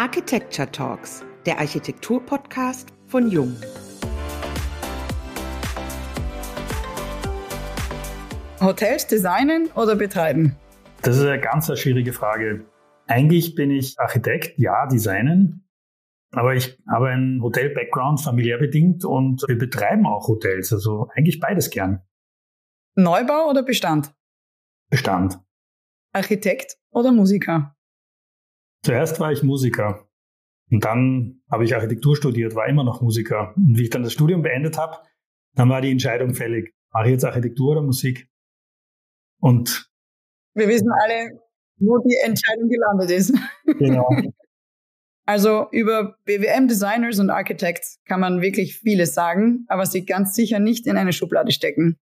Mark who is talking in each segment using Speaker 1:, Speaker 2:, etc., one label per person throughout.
Speaker 1: Architecture Talks, der Architektur-Podcast von Jung.
Speaker 2: Hotels designen oder betreiben?
Speaker 3: Das ist eine ganz schwierige Frage. Eigentlich bin ich Architekt, ja, designen. Aber ich habe einen Hotel-Background familiär bedingt und wir betreiben auch Hotels, also eigentlich beides gern.
Speaker 2: Neubau oder Bestand?
Speaker 3: Bestand.
Speaker 2: Architekt oder Musiker?
Speaker 3: Zuerst war ich Musiker und dann habe ich Architektur studiert, war immer noch Musiker. Und wie ich dann das Studium beendet habe, dann war die Entscheidung fällig. Mache ich jetzt Architektur oder Musik? Und
Speaker 2: wir wissen alle, wo die Entscheidung gelandet ist. Genau. Also über BWM-Designers und Architects kann man wirklich vieles sagen, aber sie ganz sicher nicht in eine Schublade stecken.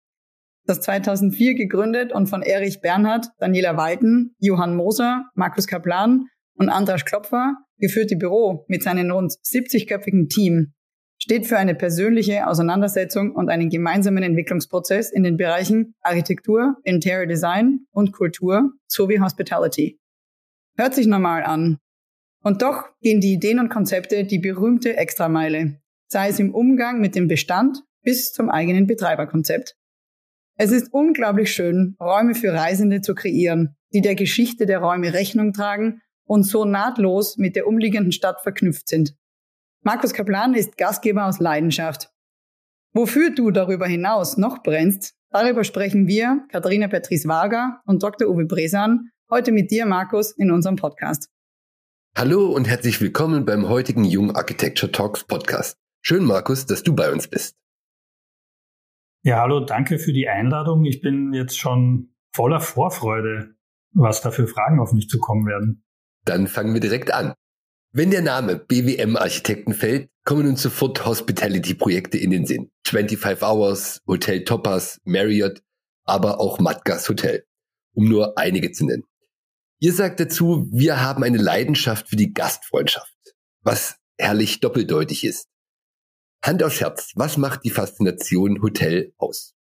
Speaker 2: Das 2004 gegründet und von Erich Bernhard, Daniela Weiden, Johann Moser, Markus Kaplan und Andras Klopfer geführte Büro mit seinem rund 70-köpfigen Team steht für eine persönliche Auseinandersetzung und einen gemeinsamen Entwicklungsprozess in den Bereichen Architektur, Interior Design und Kultur sowie Hospitality. Hört sich normal an. Und doch gehen die Ideen und Konzepte die berühmte Extrameile, sei es im Umgang mit dem Bestand bis zum eigenen Betreiberkonzept. Es ist unglaublich schön, Räume für Reisende zu kreieren, die der Geschichte der Räume Rechnung tragen und so nahtlos mit der umliegenden Stadt verknüpft sind. Markus Kaplan ist Gastgeber aus Leidenschaft. Wofür du darüber hinaus noch brennst, darüber sprechen wir, Katharina Patrice Wager und Dr. Uwe Bresan, heute mit dir, Markus, in unserem Podcast.
Speaker 4: Hallo und herzlich willkommen beim heutigen Jung Architecture Talks Podcast. Schön, Markus, dass du bei uns bist.
Speaker 3: Ja, hallo, danke für die Einladung. Ich bin jetzt schon voller Vorfreude, was da für Fragen auf mich zukommen werden.
Speaker 4: Dann fangen wir direkt an. Wenn der Name BWM Architekten fällt, kommen uns sofort Hospitality-Projekte in den Sinn. 25 Hours, Hotel Toppers, Marriott, aber auch Matgas Hotel, um nur einige zu nennen. Ihr sagt dazu, wir haben eine Leidenschaft für die Gastfreundschaft, was herrlich doppeldeutig ist. Hand aufs Herz, was macht die Faszination Hotel aus?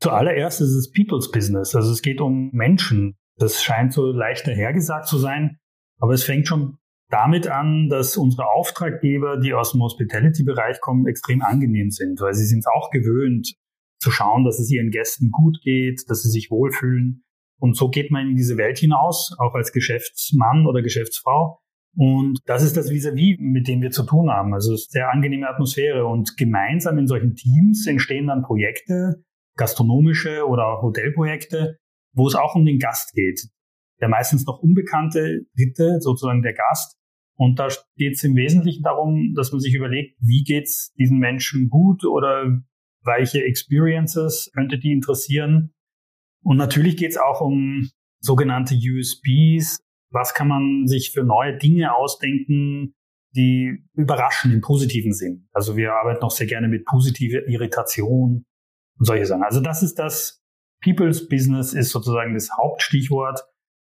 Speaker 3: Zuallererst ist es People's Business, also es geht um Menschen. Das scheint so leicht dahergesagt zu sein, aber es fängt schon damit an, dass unsere Auftraggeber, die aus dem Hospitality-Bereich kommen, extrem angenehm sind, weil sie sind es auch gewöhnt zu schauen, dass es ihren Gästen gut geht, dass sie sich wohlfühlen. Und so geht man in diese Welt hinaus, auch als Geschäftsmann oder Geschäftsfrau. Und das ist das Vis-à-vis, -vis, mit dem wir zu tun haben. Also es ist sehr angenehme Atmosphäre. Und gemeinsam in solchen Teams entstehen dann Projekte, gastronomische oder Hotelprojekte, wo es auch um den Gast geht. Der meistens noch unbekannte Dritte, sozusagen der Gast, und da geht es im Wesentlichen darum, dass man sich überlegt, wie geht's diesen Menschen gut oder welche Experiences könnte die interessieren. Und natürlich geht es auch um sogenannte USBs. Was kann man sich für neue Dinge ausdenken, die überraschen im positiven Sinn? Also wir arbeiten auch sehr gerne mit positiver Irritation und solche Sachen. Also das ist das People's Business ist sozusagen das Hauptstichwort.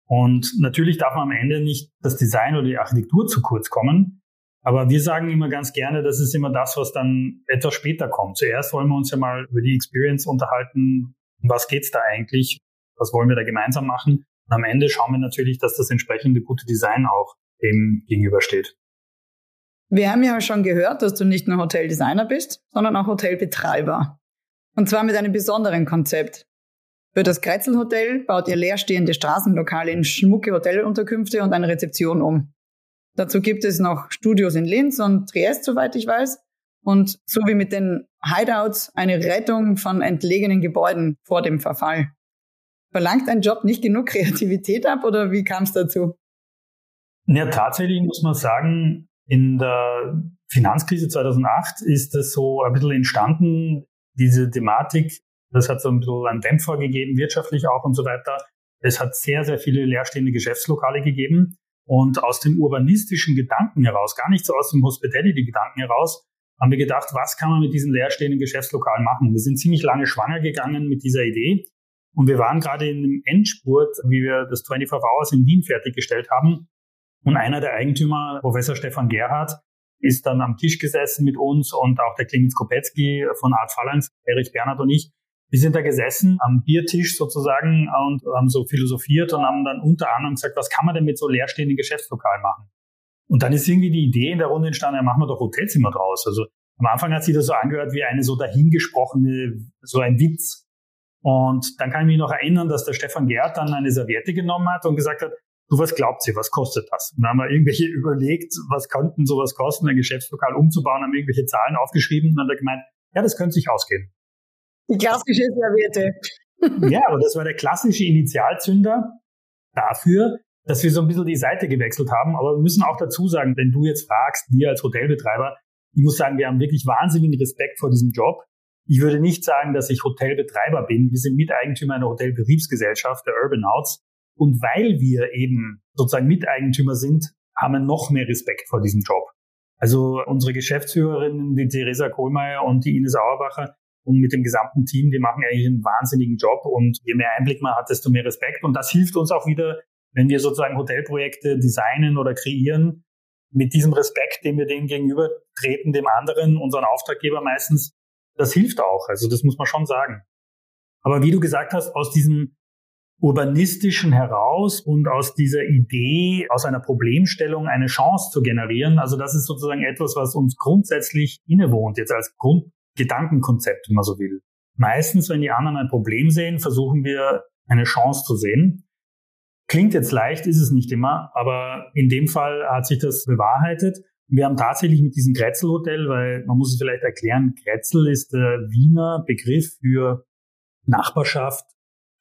Speaker 3: Und natürlich darf man am Ende nicht das Design oder die Architektur zu kurz kommen. Aber wir sagen immer ganz gerne, das ist immer das, was dann etwas später kommt. Zuerst wollen wir uns ja mal über die Experience unterhalten. Was geht's da eigentlich? Was wollen wir da gemeinsam machen? Und am Ende schauen wir natürlich, dass das entsprechende gute Design auch dem gegenübersteht.
Speaker 2: Wir haben ja schon gehört, dass du nicht nur Hoteldesigner bist, sondern auch Hotelbetreiber. Und zwar mit einem besonderen Konzept. Für das Kretzelhotel baut ihr leerstehende Straßenlokale in schmucke Hotelunterkünfte und eine Rezeption um. Dazu gibt es noch Studios in Linz und Triest, soweit ich weiß. Und so wie mit den Hideouts eine Rettung von entlegenen Gebäuden vor dem Verfall. Verlangt ein Job nicht genug Kreativität ab oder wie kam es dazu?
Speaker 3: Ja, tatsächlich muss man sagen, in der Finanzkrise 2008 ist das so ein bisschen entstanden, diese Thematik, das hat so ein bisschen einen Dämpfer gegeben, wirtschaftlich auch und so weiter. Es hat sehr, sehr viele leerstehende Geschäftslokale gegeben. Und aus dem urbanistischen Gedanken heraus, gar nicht so aus dem Hospitality-Gedanken heraus, haben wir gedacht, was kann man mit diesen leerstehenden Geschäftslokalen machen? Wir sind ziemlich lange schwanger gegangen mit dieser Idee. Und wir waren gerade in einem Endspurt, wie wir das 24 Hours in Wien fertiggestellt haben. Und einer der Eigentümer, Professor Stefan Gerhardt, ist dann am Tisch gesessen mit uns und auch der Clemens Kopetzky von Art Phalanx, Erich Bernhard und ich wir sind da gesessen am Biertisch sozusagen und haben so philosophiert und haben dann unter anderem gesagt, was kann man denn mit so leerstehenden Geschäftslokalen machen? Und dann ist irgendwie die Idee in der Runde entstanden, ja, machen wir doch Hotelzimmer draus. Also am Anfang hat sich das so angehört wie eine so dahingesprochene, so ein Witz. Und dann kann ich mich noch erinnern, dass der Stefan Gerd dann eine Serviette genommen hat und gesagt hat, du, was glaubt sie, was kostet das? Und dann haben wir irgendwelche überlegt, was könnten sowas kosten, ein Geschäftslokal umzubauen, haben irgendwelche Zahlen aufgeschrieben und dann hat er gemeint, ja, das könnte sich ausgehen.
Speaker 2: Die klassische Serviette.
Speaker 3: ja, aber das war der klassische Initialzünder dafür, dass wir so ein bisschen die Seite gewechselt haben. Aber wir müssen auch dazu sagen, wenn du jetzt fragst, wir als Hotelbetreiber, ich muss sagen, wir haben wirklich wahnsinnigen Respekt vor diesem Job. Ich würde nicht sagen, dass ich Hotelbetreiber bin. Wir sind Miteigentümer einer Hotelbetriebsgesellschaft, der Urban Outs. Und weil wir eben sozusagen Miteigentümer sind, haben wir noch mehr Respekt vor diesem Job. Also unsere Geschäftsführerinnen, die Theresa Kohlmeier und die Ines Auerbacher und mit dem gesamten Team, die machen eigentlich einen wahnsinnigen Job und je mehr Einblick man hat, desto mehr Respekt. Und das hilft uns auch wieder, wenn wir sozusagen Hotelprojekte designen oder kreieren, mit diesem Respekt, den wir denen gegenüber treten, dem anderen, unseren Auftraggeber meistens, das hilft auch. Also das muss man schon sagen. Aber wie du gesagt hast, aus diesem urbanistischen heraus und aus dieser Idee, aus einer Problemstellung eine Chance zu generieren, also das ist sozusagen etwas, was uns grundsätzlich innewohnt, jetzt als Grundgedankenkonzept, wenn man so will. Meistens, wenn die anderen ein Problem sehen, versuchen wir eine Chance zu sehen. Klingt jetzt leicht, ist es nicht immer, aber in dem Fall hat sich das bewahrheitet. Wir haben tatsächlich mit diesem Grätzl-Hotel, weil man muss es vielleicht erklären, Grätzl ist der Wiener Begriff für Nachbarschaft,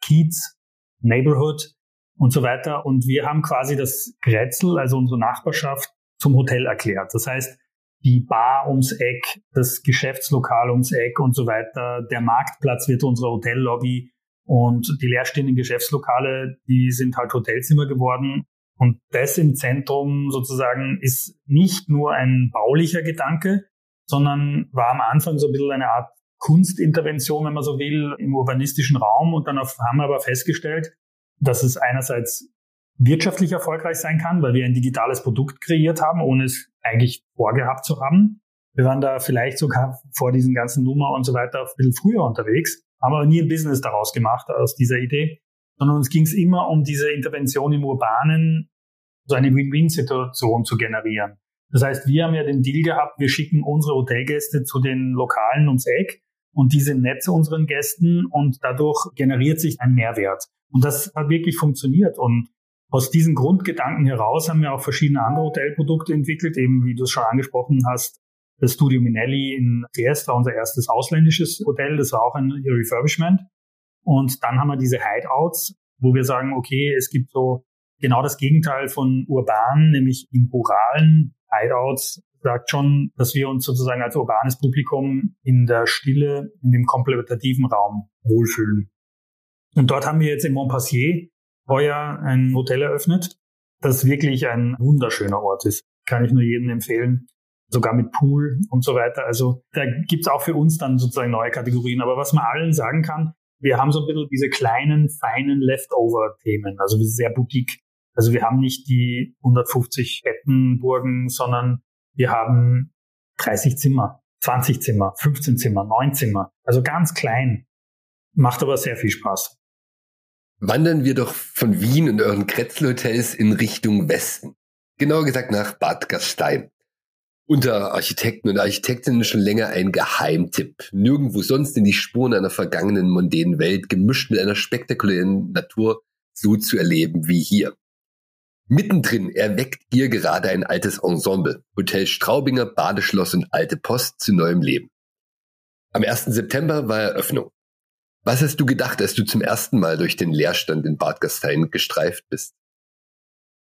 Speaker 3: Kiez, Neighborhood und so weiter. Und wir haben quasi das Grätzl, also unsere Nachbarschaft, zum Hotel erklärt. Das heißt, die Bar ums Eck, das Geschäftslokal ums Eck und so weiter, der Marktplatz wird unsere Hotellobby, und die leerstehenden Geschäftslokale, die sind halt Hotelzimmer geworden. Und das im Zentrum sozusagen ist nicht nur ein baulicher Gedanke, sondern war am Anfang so ein bisschen eine Art Kunstintervention, wenn man so will, im urbanistischen Raum. Und dann haben wir aber festgestellt, dass es einerseits wirtschaftlich erfolgreich sein kann, weil wir ein digitales Produkt kreiert haben, ohne es eigentlich vorgehabt zu haben. Wir waren da vielleicht sogar vor diesen ganzen Nummer und so weiter ein bisschen früher unterwegs haben aber nie ein Business daraus gemacht aus dieser Idee, sondern uns ging es immer um diese Intervention im Urbanen, so eine Win-Win-Situation zu generieren. Das heißt, wir haben ja den Deal gehabt, wir schicken unsere Hotelgäste zu den Lokalen ums Eck und die sind unseren Gästen und dadurch generiert sich ein Mehrwert. Und das hat wirklich funktioniert. Und aus diesen Grundgedanken heraus haben wir auch verschiedene andere Hotelprodukte entwickelt, eben wie du es schon angesprochen hast, das Studio Minelli in Triest war unser erstes ausländisches Hotel. Das war auch ein Refurbishment. Und dann haben wir diese Hideouts, wo wir sagen, okay, es gibt so genau das Gegenteil von urban, nämlich im ruralen Hideouts sagt schon, dass wir uns sozusagen als urbanes Publikum in der Stille, in dem komplementativen Raum wohlfühlen. Und dort haben wir jetzt in Montpassier heuer ein Hotel eröffnet, das wirklich ein wunderschöner Ort ist. Kann ich nur jedem empfehlen sogar mit Pool und so weiter. Also da gibt's auch für uns dann sozusagen neue Kategorien. Aber was man allen sagen kann, wir haben so ein bisschen diese kleinen, feinen Leftover-Themen, also sehr boutique. Also wir haben nicht die 150 Bettenburgen, sondern wir haben 30 Zimmer, 20 Zimmer, 15 Zimmer, 9 Zimmer. Also ganz klein. Macht aber sehr viel Spaß.
Speaker 4: Wandern wir doch von Wien und euren Kretzel-Hotels in Richtung Westen. Genauer gesagt nach Bad Gastein unter Architekten und Architektinnen schon länger ein Geheimtipp. Nirgendwo sonst in die Spuren einer vergangenen mondänen Welt, gemischt mit einer spektakulären Natur, so zu erleben wie hier. Mittendrin erweckt ihr gerade ein altes Ensemble. Hotel Straubinger, Badeschloss und Alte Post zu neuem Leben. Am 1. September war Eröffnung. Was hast du gedacht, als du zum ersten Mal durch den Leerstand in Bad Gastein gestreift bist?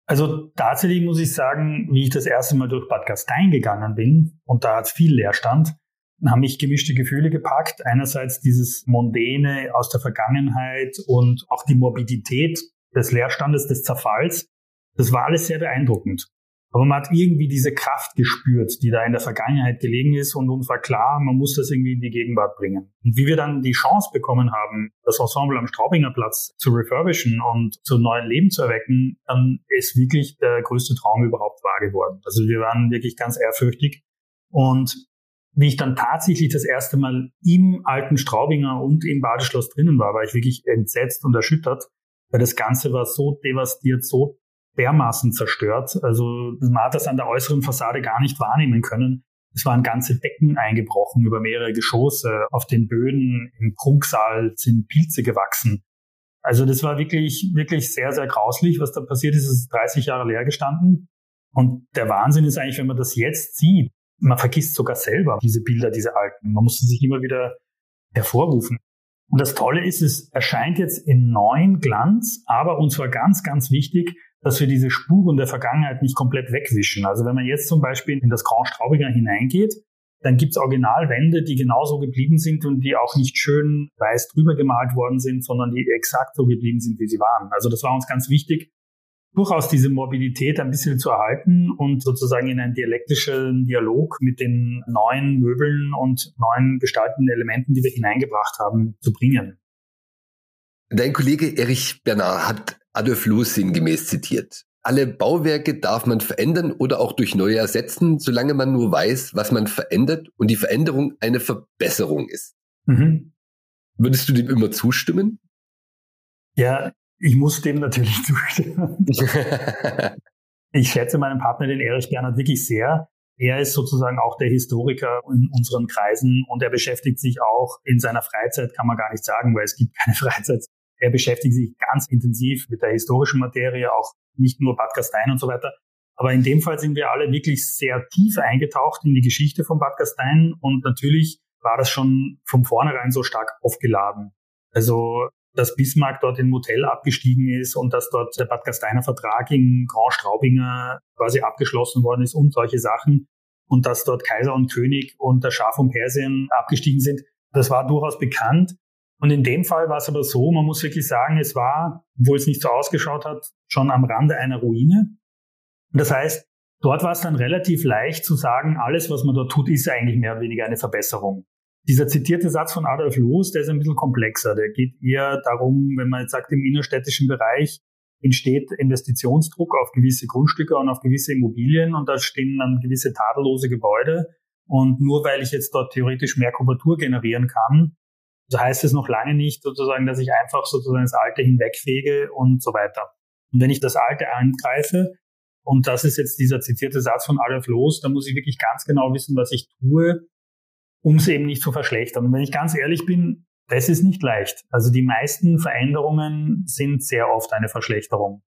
Speaker 3: Also tatsächlich muss ich sagen, wie ich das erste Mal durch Bad Gastein gegangen bin, und da hat viel Leerstand, haben mich gemischte Gefühle gepackt. Einerseits dieses Mondäne aus der Vergangenheit und auch die Morbidität des Leerstandes, des Zerfalls. Das war alles sehr beeindruckend. Aber man hat irgendwie diese Kraft gespürt, die da in der Vergangenheit gelegen ist und uns war klar, man muss das irgendwie in die Gegenwart bringen. Und wie wir dann die Chance bekommen haben, das Ensemble am Straubinger Platz zu refurbischen und zu neuen Leben zu erwecken, dann ist wirklich der größte Traum überhaupt wahr geworden. Also wir waren wirklich ganz ehrfürchtig. Und wie ich dann tatsächlich das erste Mal im alten Straubinger und im Badeschloss drinnen war, war ich wirklich entsetzt und erschüttert, weil das Ganze war so devastiert, so dermaßen zerstört. Also man hat das an der äußeren Fassade gar nicht wahrnehmen können. Es waren ganze Decken eingebrochen über mehrere Geschosse. Auf den Böden im Prunksaal sind Pilze gewachsen. Also das war wirklich, wirklich sehr, sehr grauslich, was da passiert ist. Es ist 30 Jahre leer gestanden. Und der Wahnsinn ist eigentlich, wenn man das jetzt sieht, man vergisst sogar selber diese Bilder, diese alten. Man muss sie sich immer wieder hervorrufen. Und das Tolle ist, es erscheint jetzt in neuen Glanz, aber uns war ganz, ganz wichtig, dass wir diese Spuren der Vergangenheit nicht komplett wegwischen. Also wenn man jetzt zum Beispiel in das Grand Straubinger hineingeht, dann gibt's Originalwände, die genauso geblieben sind und die auch nicht schön weiß drüber gemalt worden sind, sondern die exakt so geblieben sind, wie sie waren. Also das war uns ganz wichtig, durchaus diese Mobilität ein bisschen zu erhalten und sozusagen in einen dialektischen Dialog mit den neuen Möbeln und neuen gestaltenden Elementen, die wir hineingebracht haben, zu bringen.
Speaker 4: Dein Kollege Erich Bernard hat Adolf Loos sinngemäß zitiert. Alle Bauwerke darf man verändern oder auch durch neue ersetzen, solange man nur weiß, was man verändert und die Veränderung eine Verbesserung ist. Mhm. Würdest du dem immer zustimmen?
Speaker 3: Ja, ich muss dem natürlich zustimmen. ich schätze meinen Partner, den Erich Bernhard, wirklich sehr. Er ist sozusagen auch der Historiker in unseren Kreisen und er beschäftigt sich auch in seiner Freizeit, kann man gar nicht sagen, weil es gibt keine Freizeit, er beschäftigt sich ganz intensiv mit der historischen Materie, auch nicht nur Bad Gastein und so weiter. Aber in dem Fall sind wir alle wirklich sehr tief eingetaucht in die Geschichte von Bad Gastein und natürlich war das schon von vornherein so stark aufgeladen. Also, dass Bismarck dort in Motel abgestiegen ist und dass dort der Bad Gasteiner Vertrag in Grand Straubinger quasi abgeschlossen worden ist und solche Sachen und dass dort Kaiser und König und der Schaf von Persien abgestiegen sind, das war durchaus bekannt. Und in dem Fall war es aber so, man muss wirklich sagen, es war, obwohl es nicht so ausgeschaut hat, schon am Rande einer Ruine. Das heißt, dort war es dann relativ leicht zu sagen, alles, was man dort tut, ist eigentlich mehr oder weniger eine Verbesserung. Dieser zitierte Satz von Adolf Loos, der ist ein bisschen komplexer. Der geht eher darum, wenn man jetzt sagt, im innerstädtischen Bereich entsteht Investitionsdruck auf gewisse Grundstücke und auf gewisse Immobilien und da stehen dann gewisse tadellose Gebäude. Und nur weil ich jetzt dort theoretisch mehr Kubatur generieren kann, so heißt es noch lange nicht sozusagen, dass ich einfach sozusagen das Alte hinwegfege und so weiter. Und wenn ich das Alte angreife, und das ist jetzt dieser zitierte Satz von Adolf Loos, dann muss ich wirklich ganz genau wissen, was ich tue, um es eben nicht zu verschlechtern. Und wenn ich ganz ehrlich bin, das ist nicht leicht. Also die meisten Veränderungen sind sehr oft eine Verschlechterung.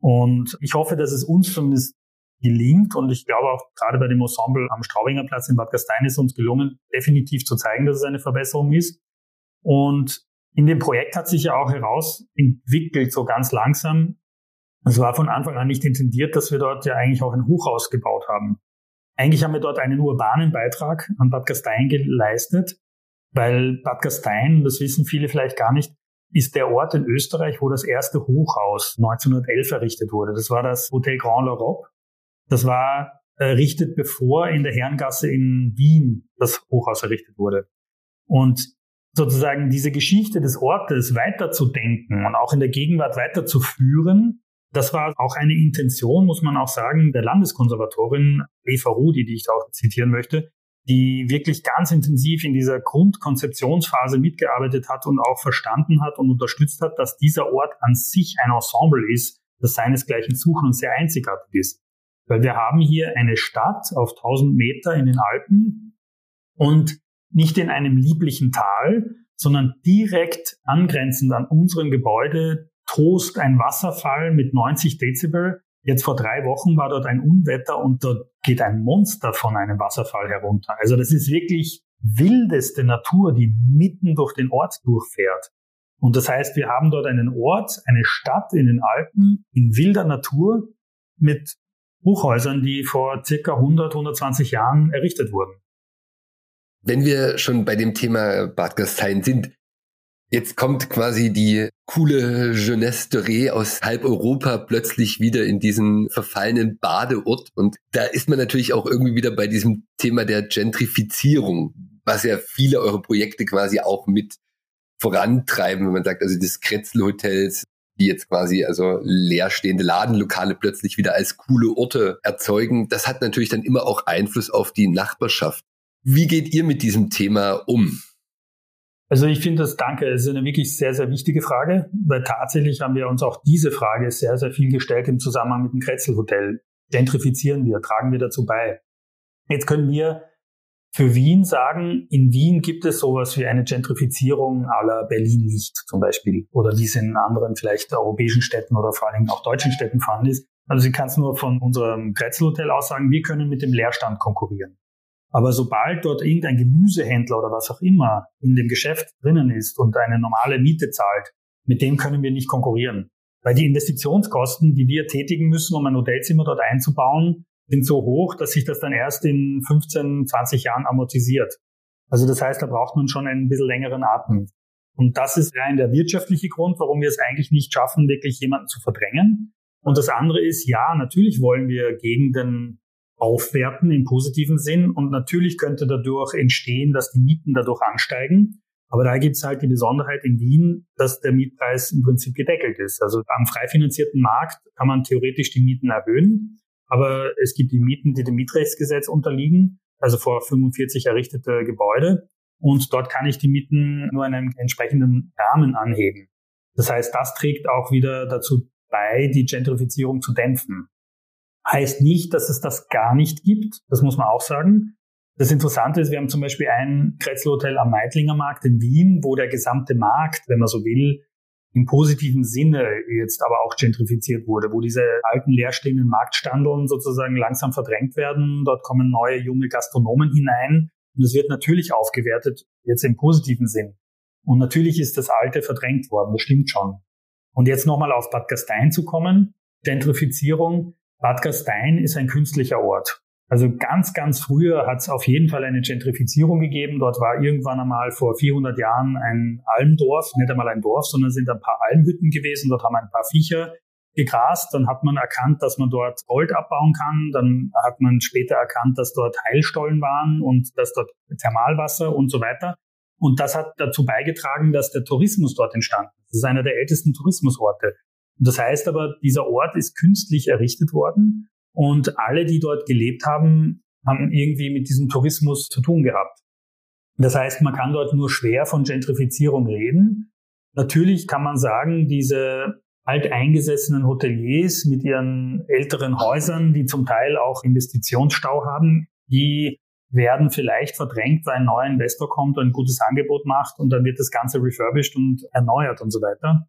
Speaker 3: Und ich hoffe, dass es uns zumindest gelingt und ich glaube auch gerade bei dem Ensemble am Straubinger Platz in Bad Gastein ist uns gelungen, definitiv zu zeigen, dass es eine Verbesserung ist. Und in dem Projekt hat sich ja auch herausentwickelt, so ganz langsam. Es war von Anfang an nicht intendiert, dass wir dort ja eigentlich auch ein Hochhaus gebaut haben. Eigentlich haben wir dort einen urbanen Beitrag an Bad Gastein geleistet, weil Bad Gastein, das wissen viele vielleicht gar nicht, ist der Ort in Österreich, wo das erste Hochhaus 1911 errichtet wurde. Das war das Hotel Grand L'Europe. Das war errichtet, bevor in der Herrengasse in Wien das Hochhaus errichtet wurde. Und sozusagen diese Geschichte des Ortes weiterzudenken und auch in der Gegenwart weiterzuführen, das war auch eine Intention, muss man auch sagen, der Landeskonservatorin Eva Rudi, die ich auch zitieren möchte, die wirklich ganz intensiv in dieser Grundkonzeptionsphase mitgearbeitet hat und auch verstanden hat und unterstützt hat, dass dieser Ort an sich ein Ensemble ist, das seinesgleichen suchen und sehr einzigartig ist. Weil wir haben hier eine Stadt auf 1000 Meter in den Alpen und nicht in einem lieblichen Tal, sondern direkt angrenzend an unserem Gebäude tost ein Wasserfall mit 90 Dezibel. Jetzt vor drei Wochen war dort ein Unwetter und dort geht ein Monster von einem Wasserfall herunter. Also das ist wirklich wildeste Natur, die mitten durch den Ort durchfährt. Und das heißt, wir haben dort einen Ort, eine Stadt in den Alpen in wilder Natur mit Hochhäusern, die vor circa 100, 120 Jahren errichtet wurden.
Speaker 4: Wenn wir schon bei dem Thema Bad Gastein sind, jetzt kommt quasi die coole Jeunesse de Ré aus halb Europa plötzlich wieder in diesen verfallenen Badeort. Und da ist man natürlich auch irgendwie wieder bei diesem Thema der Gentrifizierung, was ja viele eure Projekte quasi auch mit vorantreiben, wenn man sagt, also das Kretzel-Hotels, die jetzt quasi also leerstehende Ladenlokale plötzlich wieder als coole Orte erzeugen. Das hat natürlich dann immer auch Einfluss auf die Nachbarschaft. Wie geht ihr mit diesem Thema um?
Speaker 3: Also ich finde das, danke, es ist eine wirklich sehr, sehr wichtige Frage, weil tatsächlich haben wir uns auch diese Frage sehr, sehr viel gestellt im Zusammenhang mit dem Kretzel Hotel. Gentrifizieren wir, tragen wir dazu bei? Jetzt können wir für Wien sagen, in Wien gibt es sowas wie eine Gentrifizierung aller Berlin nicht zum Beispiel oder wie es in anderen vielleicht europäischen Städten oder vor allem auch deutschen Städten vorhanden ist. Also ich kann es nur von unserem Kretzel Hotel aus sagen, wir können mit dem Leerstand konkurrieren. Aber sobald dort irgendein Gemüsehändler oder was auch immer in dem Geschäft drinnen ist und eine normale Miete zahlt, mit dem können wir nicht konkurrieren. Weil die Investitionskosten, die wir tätigen müssen, um ein Hotelzimmer dort einzubauen, sind so hoch, dass sich das dann erst in 15, 20 Jahren amortisiert. Also das heißt, da braucht man schon einen bisschen längeren Atem. Und das ist rein der wirtschaftliche Grund, warum wir es eigentlich nicht schaffen, wirklich jemanden zu verdrängen. Und das andere ist, ja, natürlich wollen wir Gegenden aufwerten im positiven Sinn und natürlich könnte dadurch entstehen, dass die Mieten dadurch ansteigen. Aber da gibt es halt die Besonderheit in Wien, dass der Mietpreis im Prinzip gedeckelt ist. Also am frei finanzierten Markt kann man theoretisch die Mieten erhöhen, aber es gibt die Mieten, die dem Mietrechtsgesetz unterliegen, also vor 45 errichtete Gebäude. Und dort kann ich die Mieten nur in einem entsprechenden Rahmen anheben. Das heißt, das trägt auch wieder dazu bei, die Gentrifizierung zu dämpfen. Heißt nicht, dass es das gar nicht gibt. Das muss man auch sagen. Das Interessante ist, wir haben zum Beispiel ein Kretzelhotel am Meidlinger Markt in Wien, wo der gesamte Markt, wenn man so will, im positiven Sinne jetzt aber auch gentrifiziert wurde, wo diese alten leerstehenden Marktstandeln sozusagen langsam verdrängt werden. Dort kommen neue junge Gastronomen hinein und es wird natürlich aufgewertet, jetzt im positiven Sinn. Und natürlich ist das Alte verdrängt worden, das stimmt schon. Und jetzt nochmal auf Bad Gastein zu kommen. Gentrifizierung. Bad Gastein ist ein künstlicher Ort. Also ganz, ganz früher hat es auf jeden Fall eine Gentrifizierung gegeben. Dort war irgendwann einmal vor 400 Jahren ein Almdorf, nicht einmal ein Dorf, sondern sind ein paar Almhütten gewesen. Dort haben ein paar Viecher gegrast. Dann hat man erkannt, dass man dort Gold abbauen kann. Dann hat man später erkannt, dass dort Heilstollen waren und dass dort Thermalwasser und so weiter. Und das hat dazu beigetragen, dass der Tourismus dort entstanden ist. Das ist einer der ältesten Tourismusorte. Das heißt aber, dieser Ort ist künstlich errichtet worden und alle, die dort gelebt haben, haben irgendwie mit diesem Tourismus zu tun gehabt. Das heißt, man kann dort nur schwer von Gentrifizierung reden. Natürlich kann man sagen, diese alteingesessenen Hoteliers mit ihren älteren Häusern, die zum Teil auch Investitionsstau haben, die werden vielleicht verdrängt, weil ein neuer Investor kommt und ein gutes Angebot macht und dann wird das Ganze refurbished und erneuert und so weiter.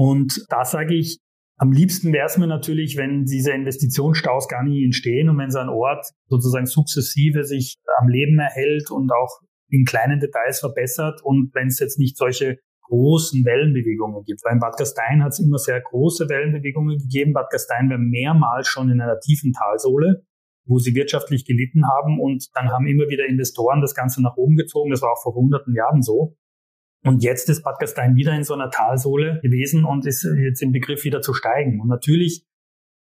Speaker 3: Und da sage ich, am liebsten wäre es mir natürlich, wenn diese Investitionsstaus gar nie entstehen und wenn so ein Ort sozusagen sukzessive sich am Leben erhält und auch in kleinen Details verbessert und wenn es jetzt nicht solche großen Wellenbewegungen gibt. Weil in Bad Gastein hat es immer sehr große Wellenbewegungen gegeben. Bad Gastein war mehrmals schon in einer tiefen Talsohle, wo sie wirtschaftlich gelitten haben und dann haben immer wieder Investoren das Ganze nach oben gezogen. Das war auch vor hunderten Jahren so. Und jetzt ist Bad Gastein wieder in so einer Talsohle gewesen und ist jetzt im Begriff wieder zu steigen. Und natürlich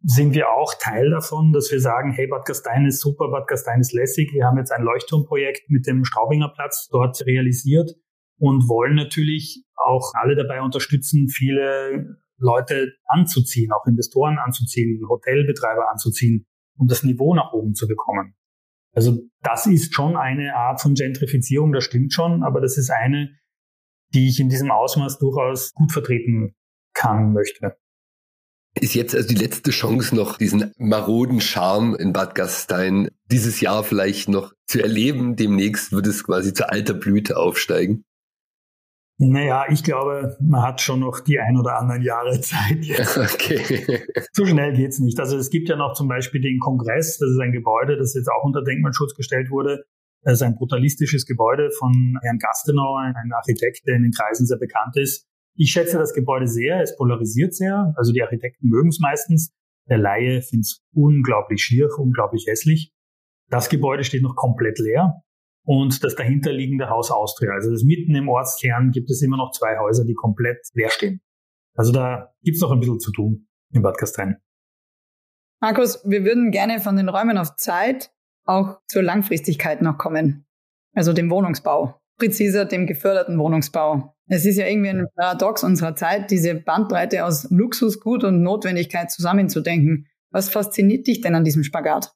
Speaker 3: sind wir auch Teil davon, dass wir sagen, hey, Bad Gastein ist super, Bad Gastein ist lässig. Wir haben jetzt ein Leuchtturmprojekt mit dem Straubinger Platz dort realisiert und wollen natürlich auch alle dabei unterstützen, viele Leute anzuziehen, auch Investoren anzuziehen, Hotelbetreiber anzuziehen, um das Niveau nach oben zu bekommen. Also das ist schon eine Art von Gentrifizierung, das stimmt schon, aber das ist eine, die ich in diesem Ausmaß durchaus gut vertreten kann, möchte.
Speaker 4: Ist jetzt also die letzte Chance noch, diesen maroden Charme in Bad Gastein dieses Jahr vielleicht noch zu erleben. Demnächst wird es quasi zu alter Blüte aufsteigen.
Speaker 3: Naja, ich glaube, man hat schon noch die ein oder anderen Jahre Zeit jetzt. Okay. so schnell geht's nicht. Also es gibt ja noch zum Beispiel den Kongress, das ist ein Gebäude, das jetzt auch unter Denkmalschutz gestellt wurde. Das ist ein brutalistisches Gebäude von Herrn Gastenau, ein Architekt, der in den Kreisen sehr bekannt ist. Ich schätze das Gebäude sehr, es polarisiert sehr. Also die Architekten mögen es meistens. Der Laie findet es unglaublich schier, unglaublich hässlich. Das Gebäude steht noch komplett leer. Und das dahinterliegende Haus Austria, also das mitten im Ortskern, gibt es immer noch zwei Häuser, die komplett leer stehen. Also da gibt es noch ein bisschen zu tun in Bad Gastein.
Speaker 2: Markus, wir würden gerne von den Räumen auf Zeit auch zur Langfristigkeit noch kommen. Also dem Wohnungsbau. Präziser dem geförderten Wohnungsbau. Es ist ja irgendwie ein Paradox unserer Zeit, diese Bandbreite aus Luxus, Gut und Notwendigkeit zusammenzudenken. Was fasziniert dich denn an diesem Spagat?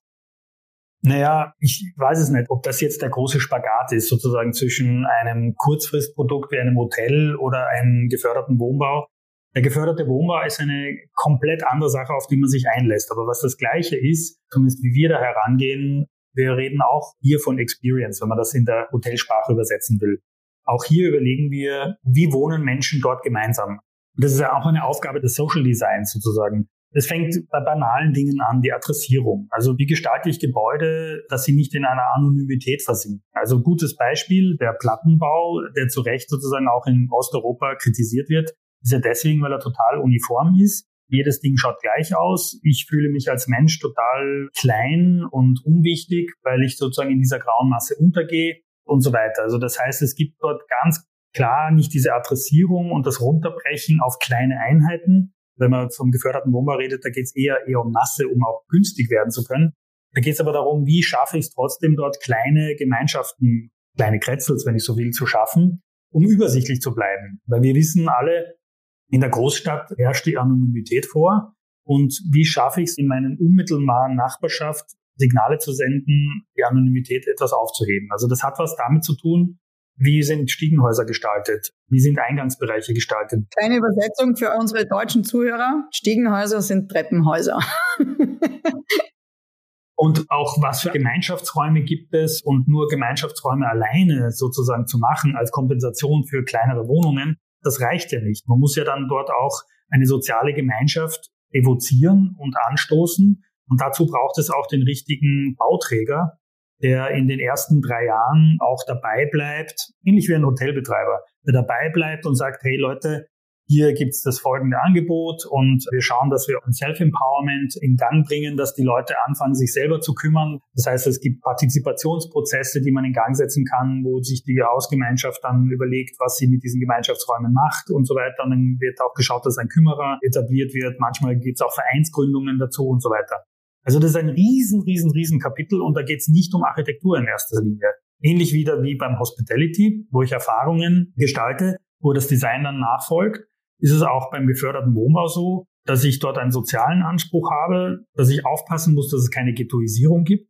Speaker 3: Naja, ich weiß es nicht, ob das jetzt der große Spagat ist, sozusagen zwischen einem Kurzfristprodukt wie einem Hotel oder einem geförderten Wohnbau. Der geförderte Wohnbau ist eine komplett andere Sache, auf die man sich einlässt. Aber was das Gleiche ist, zumindest wie wir da herangehen, wir reden auch hier von Experience, wenn man das in der Hotelsprache übersetzen will. Auch hier überlegen wir, wie wohnen Menschen dort gemeinsam. Und das ist ja auch eine Aufgabe des Social Designs sozusagen. Es fängt bei banalen Dingen an, die Adressierung. Also wie gestalte ich Gebäude, dass sie nicht in einer Anonymität versinken. Also gutes Beispiel, der Plattenbau, der zu Recht sozusagen auch in Osteuropa kritisiert wird, ist ja deswegen, weil er total uniform ist. Jedes Ding schaut gleich aus. Ich fühle mich als Mensch total klein und unwichtig, weil ich sozusagen in dieser grauen Masse untergehe und so weiter. Also das heißt, es gibt dort ganz klar nicht diese Adressierung und das Runterbrechen auf kleine Einheiten, wenn man vom geförderten Wohnbau redet, da geht es eher, eher um Masse, um auch günstig werden zu können. Da geht es aber darum, wie schaffe ich es trotzdem dort kleine Gemeinschaften, kleine Kretzels, wenn ich so will, zu schaffen, um übersichtlich zu bleiben. Weil wir wissen alle, in der Großstadt herrscht die Anonymität vor. Und wie schaffe ich es in meinen unmittelbaren Nachbarschaft, Signale zu senden, die Anonymität etwas aufzuheben? Also das hat was damit zu tun, wie sind Stiegenhäuser gestaltet? Wie sind Eingangsbereiche gestaltet?
Speaker 2: Kleine Übersetzung für unsere deutschen Zuhörer. Stiegenhäuser sind Treppenhäuser.
Speaker 3: und auch was für Gemeinschaftsräume gibt es und nur Gemeinschaftsräume alleine sozusagen zu machen als Kompensation für kleinere Wohnungen, das reicht ja nicht. Man muss ja dann dort auch eine soziale Gemeinschaft evozieren und anstoßen. Und dazu braucht es auch den richtigen Bauträger, der in den ersten drei Jahren auch dabei bleibt, ähnlich wie ein Hotelbetreiber, der dabei bleibt und sagt, hey Leute, hier gibt's das folgende Angebot und wir schauen, dass wir ein Self-Empowerment in Gang bringen, dass die Leute anfangen, sich selber zu kümmern. Das heißt, es gibt Partizipationsprozesse, die man in Gang setzen kann, wo sich die Hausgemeinschaft dann überlegt, was sie mit diesen Gemeinschaftsräumen macht und so weiter. Und dann wird auch geschaut, dass ein Kümmerer etabliert wird. Manchmal gibt's auch Vereinsgründungen dazu und so weiter. Also das ist ein riesen, riesen, riesen Kapitel und da geht es nicht um Architektur in erster Linie. Ähnlich wieder wie beim Hospitality, wo ich Erfahrungen gestalte, wo das Design dann nachfolgt, ist es auch beim geförderten Wohnbau so, dass ich dort einen sozialen Anspruch habe, dass ich aufpassen muss, dass es keine Ghettoisierung gibt.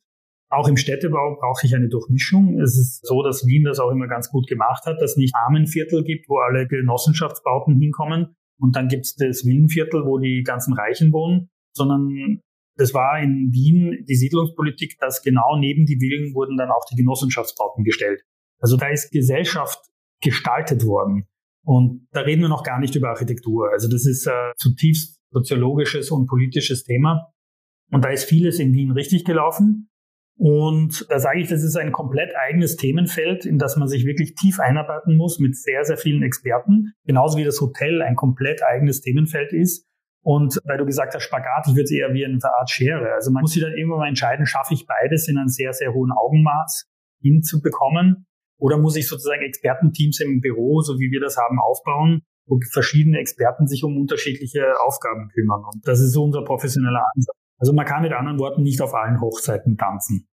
Speaker 3: Auch im Städtebau brauche ich eine Durchmischung. Es ist so, dass Wien das auch immer ganz gut gemacht hat, dass es nicht Armenviertel gibt, wo alle Genossenschaftsbauten hinkommen und dann gibt es das Villenviertel, wo die ganzen Reichen wohnen, sondern das war in Wien die Siedlungspolitik, dass genau neben die Villen wurden dann auch die Genossenschaftsbauten gestellt. Also da ist Gesellschaft gestaltet worden. Und da reden wir noch gar nicht über Architektur. Also das ist ein zutiefst soziologisches und politisches Thema. Und da ist vieles in Wien richtig gelaufen. Und da sage ich, das ist ein komplett eigenes Themenfeld, in das man sich wirklich tief einarbeiten muss mit sehr, sehr vielen Experten. Genauso wie das Hotel ein komplett eigenes Themenfeld ist. Und weil du gesagt hast, Spagat, ich würde es eher wie eine Art Schere. Also man muss sich dann irgendwann mal entscheiden, schaffe ich beides in einem sehr, sehr hohen Augenmaß hinzubekommen? Oder muss ich sozusagen Expertenteams im Büro, so wie wir das haben, aufbauen, wo verschiedene Experten sich um unterschiedliche Aufgaben kümmern? Und das ist so unser professioneller Ansatz. Also man kann mit anderen Worten nicht auf allen Hochzeiten tanzen.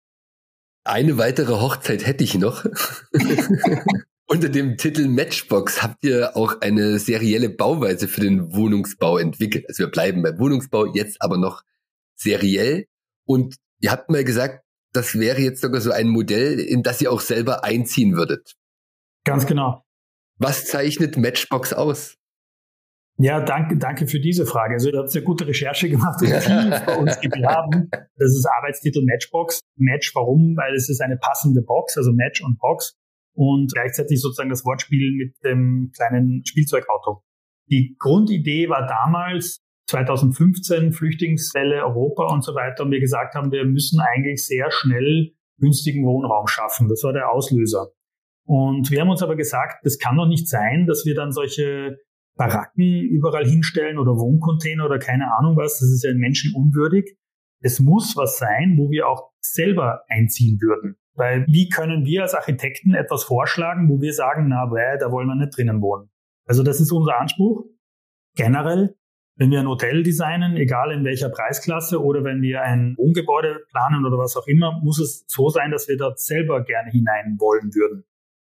Speaker 4: Eine weitere Hochzeit hätte ich noch. Unter dem Titel Matchbox habt ihr auch eine serielle Bauweise für den Wohnungsbau entwickelt. Also wir bleiben beim Wohnungsbau, jetzt aber noch seriell. Und ihr habt mal gesagt, das wäre jetzt sogar so ein Modell, in das ihr auch selber einziehen würdet.
Speaker 3: Ganz genau.
Speaker 4: Was zeichnet Matchbox aus?
Speaker 3: Ja, danke, danke für diese Frage. Also, ihr habt eine gute Recherche gemacht und viel bei uns gegraben. Das ist Arbeitstitel Matchbox. Match, warum? Weil es ist eine passende Box, also Match und Box und gleichzeitig sozusagen das Wortspiel mit dem kleinen Spielzeugauto. Die Grundidee war damals 2015 Flüchtlingswelle Europa und so weiter und wir gesagt haben, wir müssen eigentlich sehr schnell günstigen Wohnraum schaffen. Das war der Auslöser. Und wir haben uns aber gesagt, das kann doch nicht sein, dass wir dann solche Baracken überall hinstellen oder Wohncontainer oder keine Ahnung was. Das ist ja menschenunwürdig. Es muss was sein, wo wir auch selber einziehen würden. Weil wie können wir als Architekten etwas vorschlagen, wo wir sagen, na, bäh, da wollen wir nicht drinnen wohnen. Also das ist unser Anspruch. Generell, wenn wir ein Hotel designen, egal in welcher Preisklasse oder wenn wir ein Wohngebäude planen oder was auch immer, muss es so sein, dass wir dort selber gerne hinein wollen würden.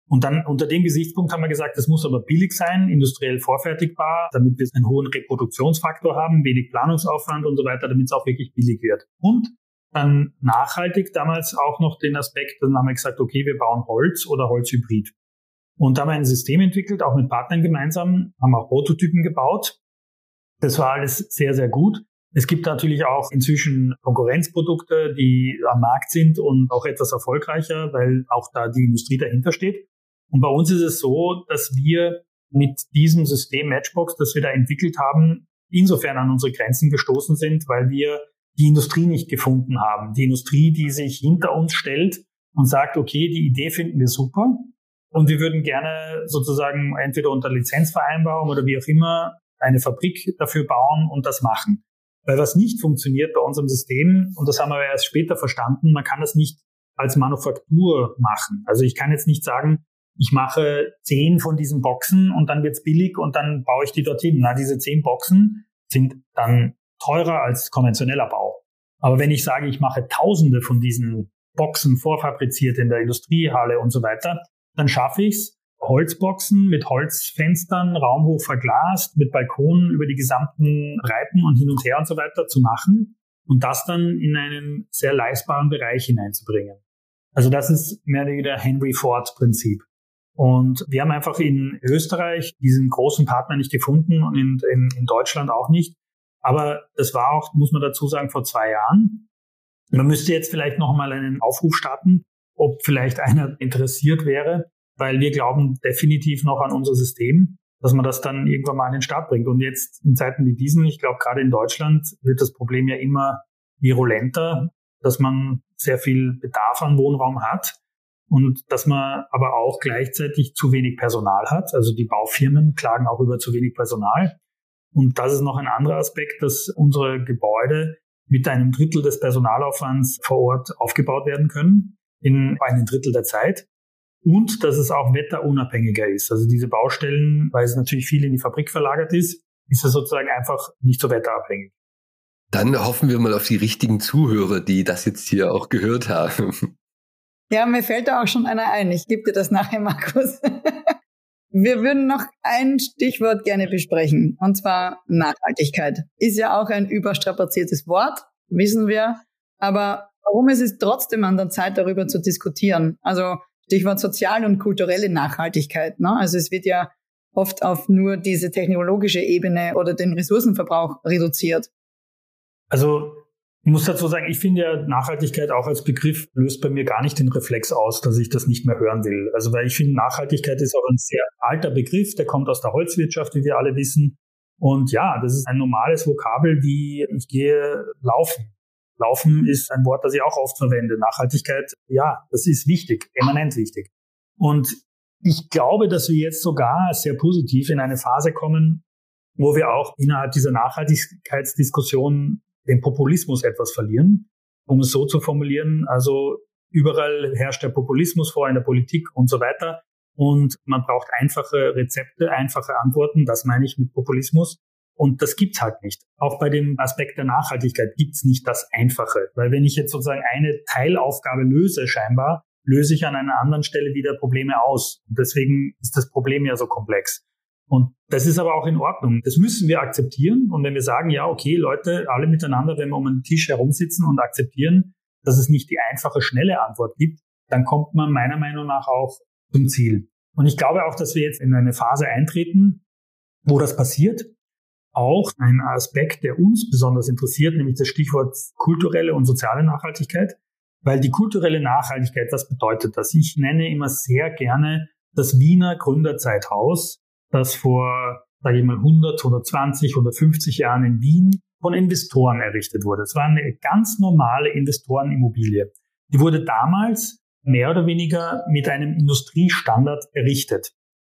Speaker 3: Und dann unter dem Gesichtspunkt haben wir gesagt, es muss aber billig sein, industriell vorfertigbar, damit wir einen hohen Reproduktionsfaktor haben, wenig Planungsaufwand und so weiter, damit es auch wirklich billig wird. Und dann nachhaltig damals auch noch den Aspekt, dann haben wir gesagt, okay, wir bauen Holz oder Holzhybrid. Und da haben wir ein System entwickelt, auch mit Partnern gemeinsam, haben auch Prototypen gebaut. Das war alles sehr, sehr gut. Es gibt natürlich auch inzwischen Konkurrenzprodukte, die am Markt sind und auch etwas erfolgreicher, weil auch da die Industrie dahinter steht. Und bei uns ist es so, dass wir mit diesem System Matchbox, das wir da entwickelt haben, insofern an unsere Grenzen gestoßen sind, weil wir die Industrie nicht gefunden haben. Die Industrie, die sich hinter uns stellt und sagt, okay, die Idee finden wir super und wir würden gerne sozusagen entweder unter Lizenzvereinbarung oder wie auch immer eine Fabrik dafür bauen und das machen. Weil was nicht funktioniert bei unserem System, und das haben wir erst später verstanden, man kann das nicht als Manufaktur machen. Also ich kann jetzt nicht sagen, ich mache zehn von diesen Boxen und dann wird's billig und dann baue ich die dorthin. Na, diese zehn Boxen sind dann teurer als konventioneller Bau. Aber wenn ich sage, ich mache tausende von diesen Boxen vorfabriziert in der Industriehalle und so weiter, dann schaffe ich's, Holzboxen mit Holzfenstern, raumhoch verglast, mit Balkonen über die gesamten Breiten und hin und her und so weiter zu machen und das dann in einen sehr leistbaren Bereich hineinzubringen. Also das ist mehr oder weniger Henry Ford Prinzip. Und wir haben einfach in Österreich diesen großen Partner nicht gefunden und in, in, in Deutschland auch nicht. Aber das war auch, muss man dazu sagen, vor zwei Jahren. Man müsste jetzt vielleicht noch mal einen Aufruf starten, ob vielleicht einer interessiert wäre, weil wir glauben definitiv noch an unser System, dass man das dann irgendwann mal an den Start bringt. Und jetzt in Zeiten wie diesen, ich glaube gerade in Deutschland wird das Problem ja immer virulenter, dass man sehr viel Bedarf an Wohnraum hat und dass man aber auch gleichzeitig zu wenig Personal hat. Also die Baufirmen klagen auch über zu wenig Personal. Und das ist noch ein anderer Aspekt, dass unsere Gebäude mit einem Drittel des Personalaufwands vor Ort aufgebaut werden können, in einem Drittel der Zeit und dass es auch wetterunabhängiger ist. Also diese Baustellen, weil es natürlich viel in die Fabrik verlagert ist, ist es sozusagen einfach nicht so wetterabhängig.
Speaker 4: Dann hoffen wir mal auf die richtigen Zuhörer, die das jetzt hier auch gehört haben.
Speaker 2: Ja, mir fällt da auch schon einer ein. Ich gebe dir das nachher, Markus. Wir würden noch ein Stichwort gerne besprechen, und zwar Nachhaltigkeit. Ist ja auch ein überstrapaziertes Wort, wissen wir. Aber warum ist es trotzdem an der Zeit, darüber zu diskutieren? Also Stichwort soziale und kulturelle Nachhaltigkeit. Ne? Also es wird ja oft auf nur diese technologische Ebene oder den Ressourcenverbrauch reduziert.
Speaker 3: Also ich muss dazu sagen, ich finde ja Nachhaltigkeit auch als Begriff löst bei mir gar nicht den Reflex aus, dass ich das nicht mehr hören will. Also weil ich finde, Nachhaltigkeit ist auch ein sehr alter Begriff, der kommt aus der Holzwirtschaft, wie wir alle wissen. Und ja, das ist ein normales Vokabel wie ich gehe laufen. Laufen ist ein Wort, das ich auch oft verwende. Nachhaltigkeit, ja, das ist wichtig, eminent wichtig. Und ich glaube, dass wir jetzt sogar sehr positiv in eine Phase kommen, wo wir auch innerhalb dieser Nachhaltigkeitsdiskussion den Populismus etwas verlieren, um es so zu formulieren. Also überall herrscht der Populismus vor in der Politik und so weiter. Und man braucht einfache Rezepte, einfache Antworten. Das meine ich mit Populismus. Und das gibt's halt nicht. Auch bei dem Aspekt der Nachhaltigkeit gibt's nicht das Einfache. Weil wenn ich jetzt sozusagen eine Teilaufgabe löse, scheinbar, löse ich an einer anderen Stelle wieder Probleme aus. Und deswegen ist das Problem ja so komplex. Und das ist aber auch in Ordnung. Das müssen wir akzeptieren. Und wenn wir sagen, ja, okay, Leute, alle miteinander, wenn wir um einen Tisch herumsitzen und akzeptieren, dass es nicht die einfache, schnelle Antwort gibt, dann kommt man meiner Meinung nach auch zum Ziel. Und ich glaube auch, dass wir jetzt in eine Phase eintreten, wo das passiert auch ein Aspekt, der uns besonders interessiert, nämlich das Stichwort kulturelle und soziale Nachhaltigkeit. Weil die kulturelle Nachhaltigkeit, was bedeutet das? Ich nenne immer sehr gerne das Wiener Gründerzeithaus, das vor, sage ich mal, 100, 120, 150 Jahren in Wien von Investoren errichtet wurde. Es war eine ganz normale Investorenimmobilie. Die wurde damals mehr oder weniger mit einem Industriestandard errichtet.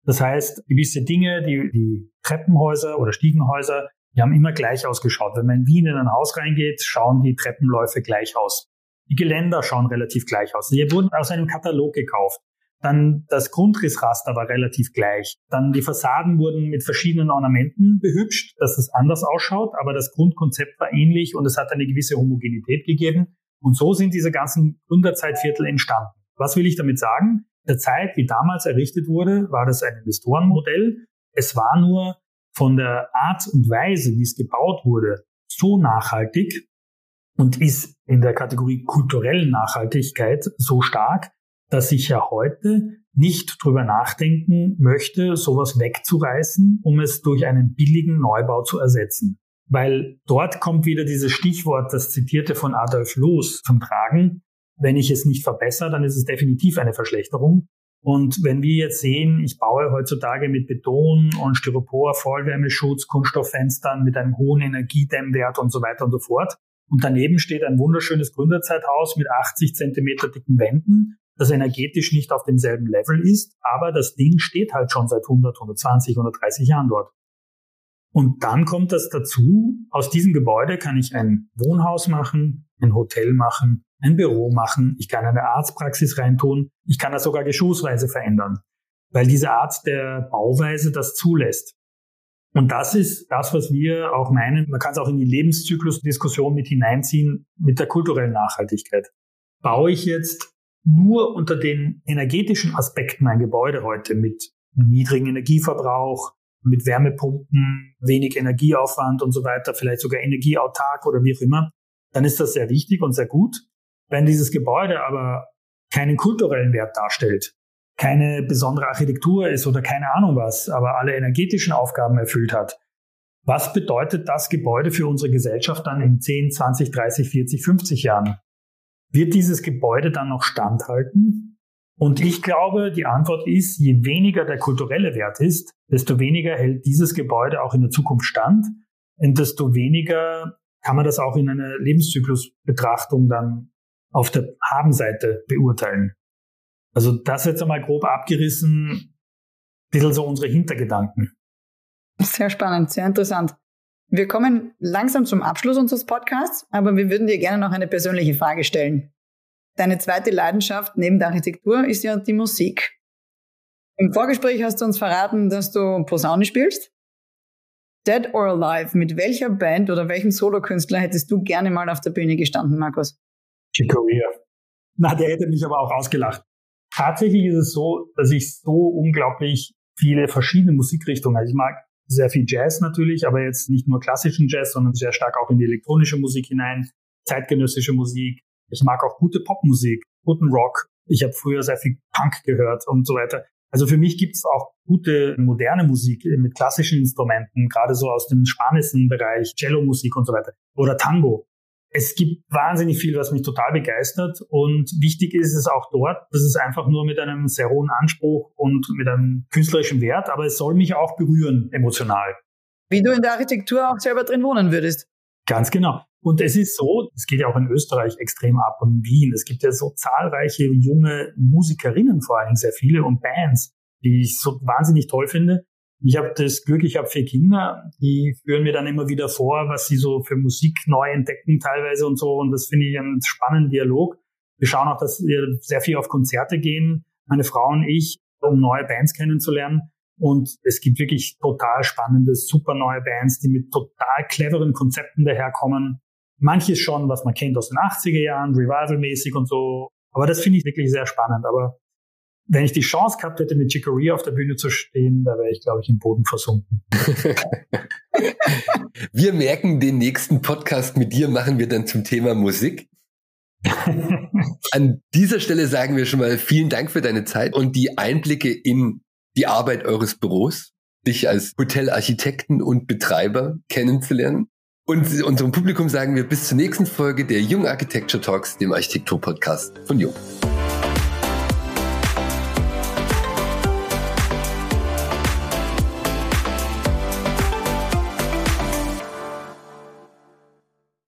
Speaker 3: Das heißt, gewisse Dinge, die, die Treppenhäuser oder Stiegenhäuser, die haben immer gleich ausgeschaut. Wenn man in Wien in ein Haus reingeht, schauen die Treppenläufe gleich aus. Die Geländer schauen relativ gleich aus. Die wurden aus einem Katalog gekauft. Dann das Grundrissraster war relativ gleich. Dann die Fassaden wurden mit verschiedenen Ornamenten behübscht, dass es anders ausschaut, aber das Grundkonzept war ähnlich und es hat eine gewisse Homogenität gegeben. Und so sind diese ganzen Gründerzeitviertel entstanden. Was will ich damit sagen? Der Zeit, wie damals errichtet wurde, war das ein Investorenmodell. Es war nur von der Art und Weise, wie es gebaut wurde, so nachhaltig, und ist in der Kategorie kulturellen Nachhaltigkeit so stark, dass ich ja heute nicht drüber nachdenken möchte, sowas wegzureißen, um es durch einen billigen Neubau zu ersetzen. Weil dort kommt wieder dieses Stichwort, das zitierte von Adolf Loos zum Tragen. Wenn ich es nicht verbessere, dann ist es definitiv eine Verschlechterung. Und wenn wir jetzt sehen, ich baue heutzutage mit Beton und Styropor, Vollwärmeschutz, Kunststofffenstern mit einem hohen Energiedämmwert und so weiter und so fort. Und daneben steht ein wunderschönes Gründerzeithaus mit 80 Zentimeter dicken Wänden, das energetisch nicht auf demselben Level ist, aber das Ding steht halt schon seit 100, 120, 130 Jahren dort. Und dann kommt das dazu, aus diesem Gebäude kann ich ein Wohnhaus machen, ein Hotel machen, ein Büro machen, ich kann eine Arztpraxis reintun, ich kann das sogar geschossweise verändern, weil diese Art der Bauweise das zulässt. Und das ist das, was wir auch meinen, man kann es auch in die Lebenszyklusdiskussion mit hineinziehen, mit der kulturellen Nachhaltigkeit. Baue ich jetzt nur unter den energetischen Aspekten ein Gebäude heute mit niedrigem Energieverbrauch, mit Wärmepumpen, wenig Energieaufwand und so weiter, vielleicht sogar energieautark oder wie auch immer, dann ist das sehr wichtig und sehr gut. Wenn dieses Gebäude aber keinen kulturellen Wert darstellt, keine besondere Architektur ist oder keine Ahnung was, aber alle energetischen Aufgaben erfüllt hat, was bedeutet das Gebäude für unsere Gesellschaft dann in 10, 20, 30, 40, 50 Jahren? Wird dieses Gebäude dann noch standhalten? Und ich glaube, die Antwort ist, je weniger der kulturelle Wert ist, desto weniger hält dieses Gebäude auch in der Zukunft stand und desto weniger kann man das auch in einer Lebenszyklusbetrachtung dann auf der Habenseite beurteilen. Also das jetzt einmal grob abgerissen, ein bisschen so unsere Hintergedanken.
Speaker 2: Sehr spannend, sehr interessant. Wir kommen langsam zum Abschluss unseres Podcasts, aber wir würden dir gerne noch eine persönliche Frage stellen. Deine zweite Leidenschaft neben der Architektur ist ja die Musik. Im Vorgespräch hast du uns verraten, dass du Posaune spielst. Dead or Alive, mit welcher Band oder welchem Solokünstler hättest du gerne mal auf der Bühne gestanden, Markus?
Speaker 3: Chicoria. Na, der hätte mich aber auch ausgelacht. Tatsächlich ist es so, dass ich so unglaublich viele verschiedene Musikrichtungen, also ich mag sehr viel Jazz natürlich, aber jetzt nicht nur klassischen Jazz, sondern sehr stark auch in die elektronische Musik hinein, zeitgenössische Musik. Ich mag auch gute Popmusik, guten Rock. Ich habe früher sehr viel Punk gehört und so weiter. Also für mich gibt es auch gute moderne Musik mit klassischen Instrumenten, gerade so aus dem spanischen Bereich, Cello-Musik und so weiter. Oder Tango es gibt wahnsinnig viel, was mich total begeistert. Und wichtig ist es auch dort, dass es einfach nur mit einem sehr hohen Anspruch und mit einem künstlerischen Wert, aber es soll mich auch berühren, emotional.
Speaker 2: Wie du in der Architektur auch selber drin wohnen würdest.
Speaker 3: Ganz genau. Und es ist so, es geht ja auch in Österreich extrem ab und in Wien. Es gibt ja so zahlreiche junge Musikerinnen vor Dingen, sehr viele und Bands, die ich so wahnsinnig toll finde. Ich habe das Glück, ich habe vier Kinder, die führen mir dann immer wieder vor, was sie so für Musik neu entdecken teilweise und so. Und das finde ich einen spannenden Dialog. Wir schauen auch, dass wir sehr viel auf Konzerte gehen, meine Frau und ich, um neue Bands kennenzulernen. Und es gibt wirklich total spannende, super neue Bands, die mit total cleveren Konzepten daherkommen. Manches schon, was man kennt aus den 80er Jahren, Revival-mäßig und so. Aber das finde ich wirklich sehr spannend. Aber wenn ich die Chance gehabt hätte, mit Chicory auf der Bühne zu stehen, da wäre ich, glaube ich, im Boden versunken.
Speaker 4: wir merken, den nächsten Podcast mit dir machen wir dann zum Thema Musik. An dieser Stelle sagen wir schon mal vielen Dank für deine Zeit und die Einblicke in die Arbeit eures Büros, dich als Hotelarchitekten und Betreiber kennenzulernen. Und unserem Publikum sagen wir bis zur nächsten Folge der Jung Architecture Talks, dem Architektur-Podcast von Jung.